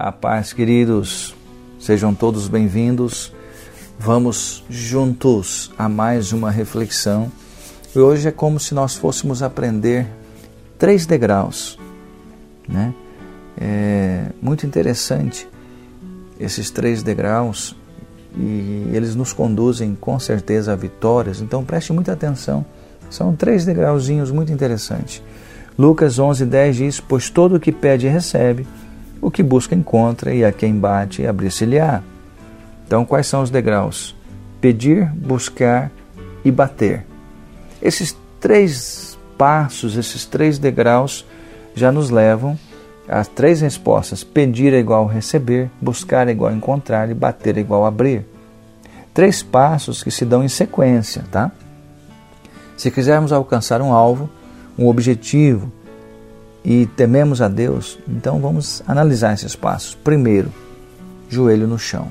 A paz, queridos, sejam todos bem-vindos. Vamos juntos a mais uma reflexão. E hoje é como se nós fôssemos aprender três degraus, né? É muito interessante esses três degraus e eles nos conduzem com certeza a vitórias. Então preste muita atenção. São três degrauzinhos muito interessantes. Lucas 11:10 diz: "Pois todo o que pede recebe, o que busca encontra, e a quem bate abrir-se-lhe-á. Então, quais são os degraus? Pedir, buscar e bater. Esses três passos, esses três degraus já nos levam às três respostas: pedir é igual receber, buscar é igual encontrar e bater é igual abrir. Três passos que se dão em sequência, tá? Se quisermos alcançar um alvo, um objetivo, e tememos a Deus, então vamos analisar esses passos. Primeiro, joelho no chão.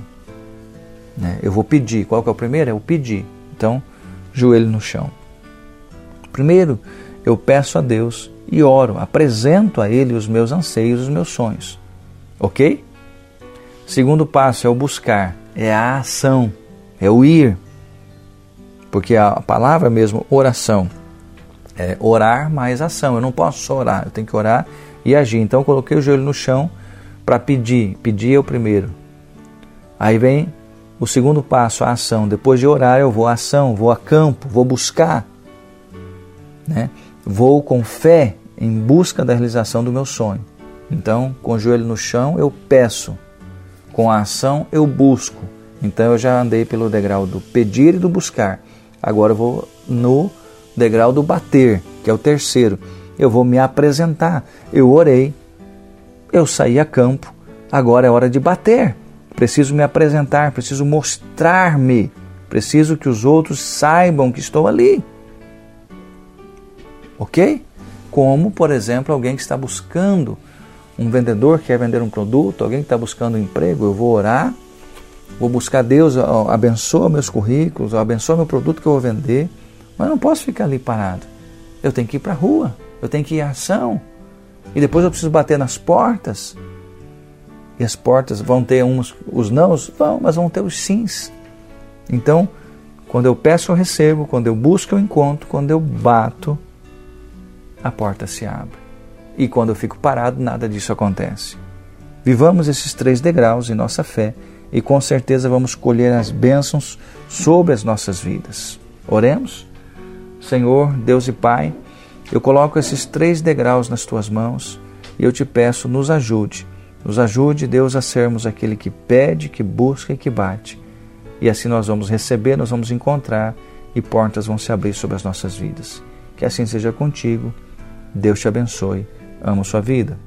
Né? Eu vou pedir. Qual que é o primeiro? É o pedir. Então, joelho no chão. Primeiro, eu peço a Deus e oro, apresento a Ele os meus anseios, os meus sonhos. Ok? Segundo passo é o buscar, é a ação, é o ir. Porque a palavra mesmo, oração, é, orar mais ação. Eu não posso só orar, eu tenho que orar e agir. Então eu coloquei o joelho no chão para pedir. Pedir é o primeiro. Aí vem o segundo passo, a ação. Depois de orar, eu vou à ação, vou a campo, vou buscar. Né? Vou com fé em busca da realização do meu sonho. Então, com o joelho no chão, eu peço. Com a ação, eu busco. Então, eu já andei pelo degrau do pedir e do buscar. Agora eu vou no degrau do bater, que é o terceiro. Eu vou me apresentar. Eu orei, eu saí a campo, agora é hora de bater. Preciso me apresentar, preciso mostrar-me, preciso que os outros saibam que estou ali. Ok? Como, por exemplo, alguém que está buscando, um vendedor que quer vender um produto, alguém que está buscando um emprego, eu vou orar, vou buscar Deus, abençoa meus currículos, abençoa meu produto que eu vou vender mas eu não posso ficar ali parado. Eu tenho que ir para a rua, eu tenho que ir à ação. E depois eu preciso bater nas portas. E as portas vão ter uns, os nãos? Vão, mas vão ter os sims. Então, quando eu peço, eu recebo. Quando eu busco, eu encontro. Quando eu bato, a porta se abre. E quando eu fico parado, nada disso acontece. Vivamos esses três degraus em nossa fé e com certeza vamos colher as bênçãos sobre as nossas vidas. Oremos? Senhor, Deus e Pai, eu coloco esses três degraus nas tuas mãos e eu te peço, nos ajude. Nos ajude, Deus, a sermos aquele que pede, que busca e que bate. E assim nós vamos receber, nós vamos encontrar e portas vão se abrir sobre as nossas vidas. Que assim seja contigo. Deus te abençoe. Amo sua vida.